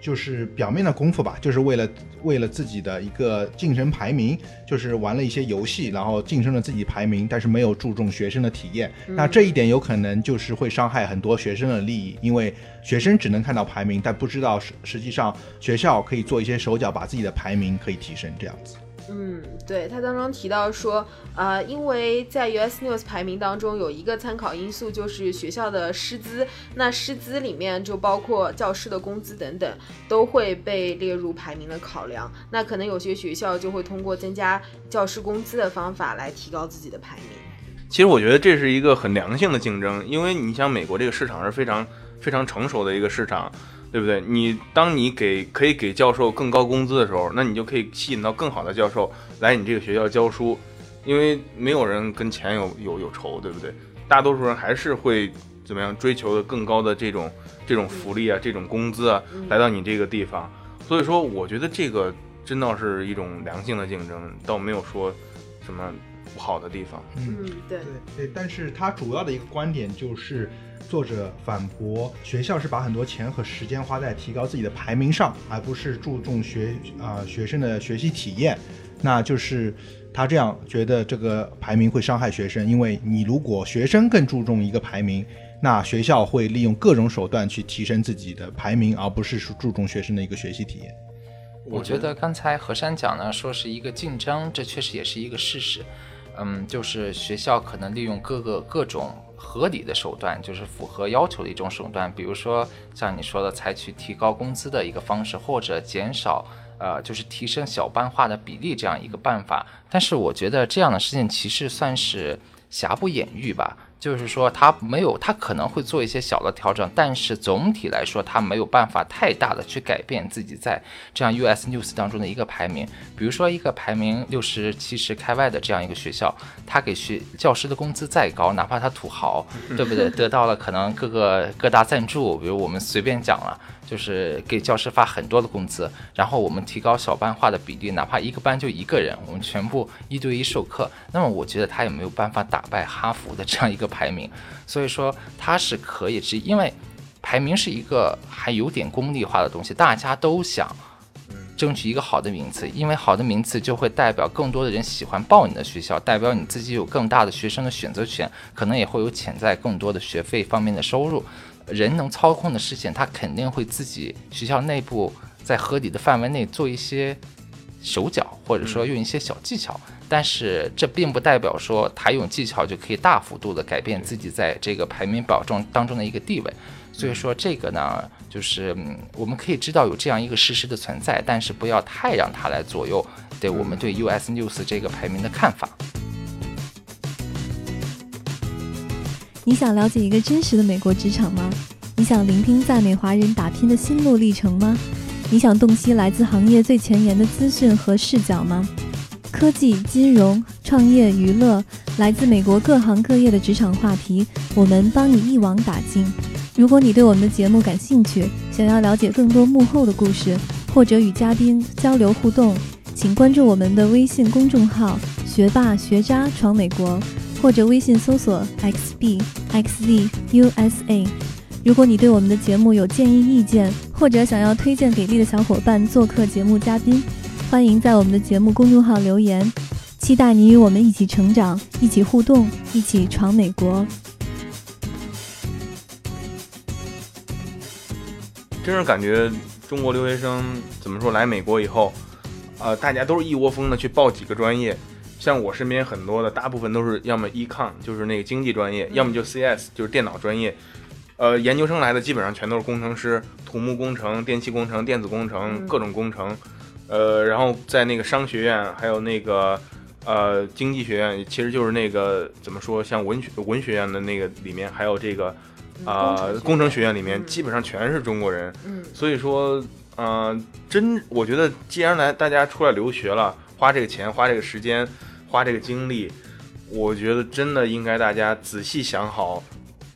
就是表面的功夫吧，就是为了为了自己的一个晋升排名，就是玩了一些游戏，然后晋升了自己排名，但是没有注重学生的体验。那这一点有可能就是会伤害很多学生的利益，因为学生只能看到排名，但不知道实实际上学校可以做一些手脚，把自己的排名可以提升这样子。嗯，对他当中提到说，呃，因为在 US News 排名当中有一个参考因素就是学校的师资，那师资里面就包括教师的工资等等，都会被列入排名的考量。那可能有些学校就会通过增加教师工资的方法来提高自己的排名。其实我觉得这是一个很良性的竞争，因为你像美国这个市场是非常非常成熟的一个市场。对不对？你当你给可以给教授更高工资的时候，那你就可以吸引到更好的教授来你这个学校教书，因为没有人跟钱有有有仇，对不对？大多数人还是会怎么样追求的更高的这种这种福利啊，这种工资啊，来到你这个地方。所以说，我觉得这个真的是一种良性的竞争，倒没有说什么不好的地方。嗯，对对对。但是他主要的一个观点就是。作者反驳，学校是把很多钱和时间花在提高自己的排名上，而不是注重学啊学生的学习体验。那就是他这样觉得，这个排名会伤害学生，因为你如果学生更注重一个排名，那学校会利用各种手段去提升自己的排名，而不是注重学生的一个学习体验。我觉得刚才何山讲呢，说是一个竞争，这确实也是一个事实。嗯，就是学校可能利用各个各种。合理的手段就是符合要求的一种手段，比如说像你说的，采取提高工资的一个方式，或者减少，呃，就是提升小班化的比例这样一个办法。但是我觉得这样的事情其实算是瑕不掩瑜吧。就是说，他没有，他可能会做一些小的调整，但是总体来说，他没有办法太大的去改变自己在这样 US News 当中的一个排名。比如说，一个排名六十七十开外的这样一个学校，他给学教师的工资再高，哪怕他土豪，对不对？得到了可能各个各大赞助，比如我们随便讲了。就是给教师发很多的工资，然后我们提高小班化的比例，哪怕一个班就一个人，我们全部一对一授课。那么我觉得他也没有办法打败哈佛的这样一个排名，所以说他是可以，只因为排名是一个还有点功利化的东西，大家都想争取一个好的名次，因为好的名次就会代表更多的人喜欢报你的学校，代表你自己有更大的学生的选择权，可能也会有潜在更多的学费方面的收入。人能操控的事情，他肯定会自己学校内部在合理的范围内做一些手脚，或者说用一些小技巧。但是这并不代表说他用技巧就可以大幅度的改变自己在这个排名表中当中的一个地位。所以说这个呢，就是我们可以知道有这样一个事实的存在，但是不要太让它来左右对我们对 US News 这个排名的看法。你想了解一个真实的美国职场吗？你想聆听在美华人打拼的心路历程吗？你想洞悉来自行业最前沿的资讯和视角吗？科技、金融、创业、娱乐，来自美国各行各业的职场话题，我们帮你一网打尽。如果你对我们的节目感兴趣，想要了解更多幕后的故事，或者与嘉宾交流互动。请关注我们的微信公众号“学霸学渣闯美国”，或者微信搜索 “xb xz usa”。如果你对我们的节目有建议意见，或者想要推荐给力的小伙伴做客节目嘉宾，欢迎在我们的节目公众号留言。期待你与我们一起成长，一起互动，一起闯美国。真是感觉中国留学生怎么说来美国以后，呃，大家都是一窝蜂的去报几个专业。像我身边很多的，大部分都是要么 econ，就是那个经济专业，要么就 CS，就是电脑专业。呃，研究生来的基本上全都是工程师，土木工程、电气工程、电子工程，各种工程。呃，然后在那个商学院，还有那个呃经济学院，其实就是那个怎么说，像文学文学院的那个里面，还有这个。啊，工程学院里面基本上全是中国人，嗯，所以说，嗯，真我觉得，既然来大家出来留学了，花这个钱，花这个时间，花这个精力，我觉得真的应该大家仔细想好，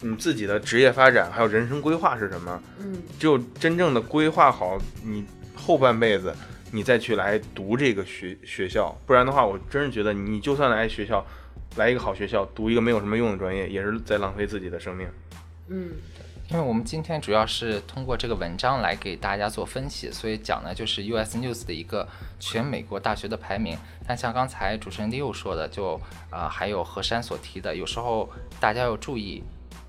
你自己的职业发展还有人生规划是什么，嗯，只有真正的规划好你后半辈子，你再去来读这个学学校，不然的话，我真是觉得你就算来学校，来一个好学校，读一个没有什么用的专业，也是在浪费自己的生命。嗯，因为我们今天主要是通过这个文章来给大家做分析，所以讲的就是 US News 的一个全美国大学的排名。但像刚才主持人 Leo 说的，就啊还有何山所提的，有时候大家要注意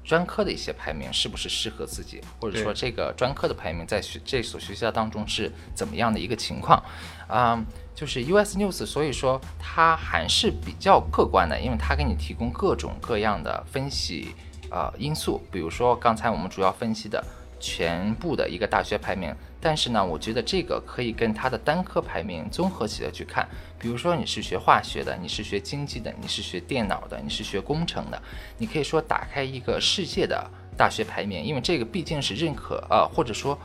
专科的一些排名是不是适合自己，或者说这个专科的排名在学这所学校当中是怎么样的一个情况啊？就是 US News，所以说它还是比较客观的，因为它给你提供各种各样的分析。呃，因素，比如说刚才我们主要分析的全部的一个大学排名，但是呢，我觉得这个可以跟它的单科排名综合起来去看。比如说你是学化学的，你是学经济的，你是学电脑的，你是学工程的，你可以说打开一个世界的大学排名，因为这个毕竟是认可呃，或者说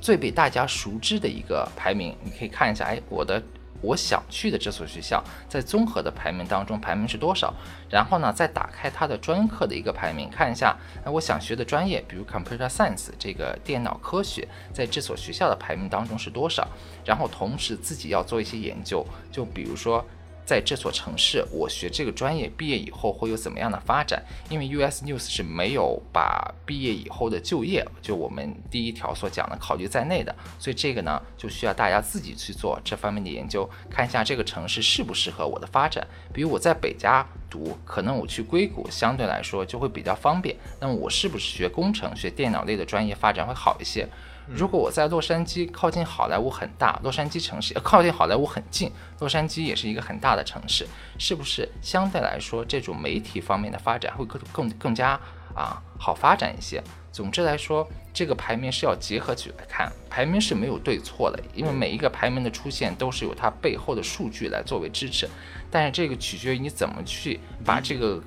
最被大家熟知的一个排名，你可以看一下，哎，我的。我想去的这所学校在综合的排名当中排名是多少？然后呢，再打开它的专科的一个排名，看一下，那，我想学的专业，比如 Computer Science 这个电脑科学，在这所学校的排名当中是多少？然后同时自己要做一些研究，就比如说。在这所城市，我学这个专业毕业以后会有怎么样的发展？因为 US News 是没有把毕业以后的就业，就我们第一条所讲的考虑在内的，所以这个呢就需要大家自己去做这方面的研究，看一下这个城市适不适合我的发展。比如我在北加读，可能我去硅谷相对来说就会比较方便。那么我是不是学工程、学电脑类的专业发展会好一些？如果我在洛杉矶，靠近好莱坞很大，洛杉矶城市靠近好莱坞很近，洛杉矶也是一个很大的城市，是不是相对来说这种媒体方面的发展会更更更加啊好发展一些？总之来说，这个排名是要结合起来看，排名是没有对错的，因为每一个排名的出现都是有它背后的数据来作为支持，但是这个取决于你怎么去把这个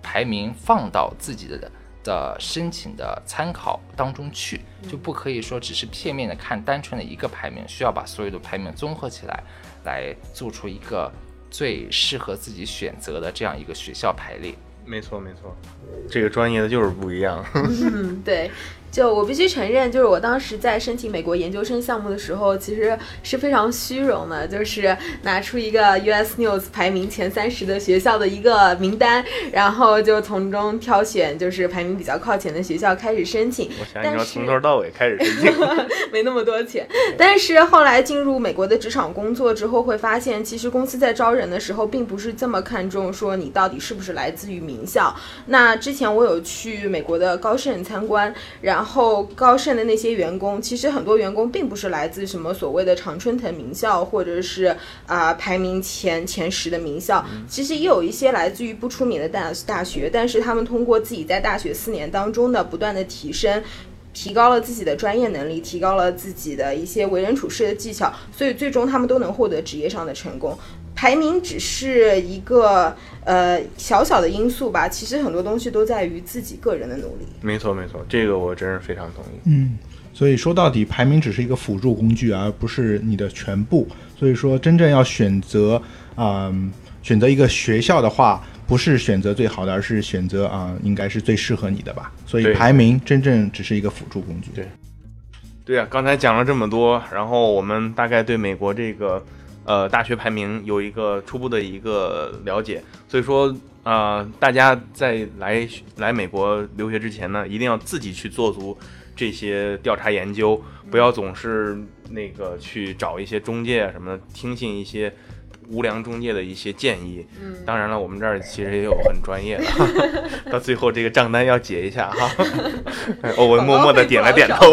排名放到自己的。的申请的参考当中去，就不可以说只是片面的看单纯的一个排名，需要把所有的排名综合起来，来做出一个最适合自己选择的这样一个学校排列。没错，没错，这个专业的就是不一样。嗯，对。就我必须承认，就是我当时在申请美国研究生项目的时候，其实是非常虚荣的，就是拿出一个 US News 排名前三十的学校的一个名单，然后就从中挑选，就是排名比较靠前的学校开始申请。我想你要从头到尾开始申请，没那么多钱。但是后来进入美国的职场工作之后，会发现其实公司在招人的时候，并不是这么看重说你到底是不是来自于名校。那之前我有去美国的高盛参观，然后。然后高盛的那些员工，其实很多员工并不是来自什么所谓的常春藤名校，或者是啊排名前前十的名校，其实也有一些来自于不出名的大大学，但是他们通过自己在大学四年当中的不断的提升，提高了自己的专业能力，提高了自己的一些为人处事的技巧，所以最终他们都能获得职业上的成功。排名只是一个呃小小的因素吧，其实很多东西都在于自己个人的努力。没错没错，这个我真是非常同意。嗯，所以说到底，排名只是一个辅助工具，而不是你的全部。所以说，真正要选择啊，选择一个学校的话，不是选择最好的，而是选择啊，应该是最适合你的吧。所以排名真正只是一个辅助工具。对，对啊，刚才讲了这么多，然后我们大概对美国这个。呃大学排名有一个初步的一个了解。所以说，呃，大家在来来美国留学之前呢，一定要自己去做足这些调查研究，不要总是那个去找一些中介啊什么的，听信一些无良中介的一些建议。嗯，当然了，我们这儿其实也有很专业的，到最后这个账单要结一下哈。欧文默默的点了点头。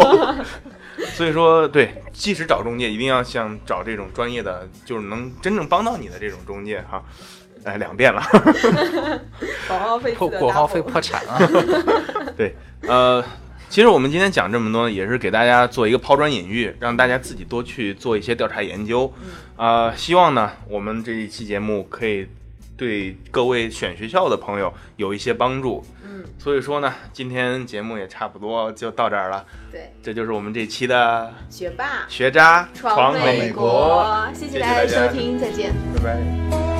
所以说，对，即使找中介，一定要像找这种专业的，就是能真正帮到你的这种中介哈。哎，两遍了。广告费破国号费破产了。对，呃，其实我们今天讲这么多，也是给大家做一个抛砖引玉，让大家自己多去做一些调查研究。啊、希望呢，我们这一期节目可以对各位选学校的朋友有一些帮助。嗯，所以说呢，今天节目也差不多就到这儿了。对，这就是我们这期的学霸学渣闯美国，谢谢谢大家大家收听，再见。拜拜。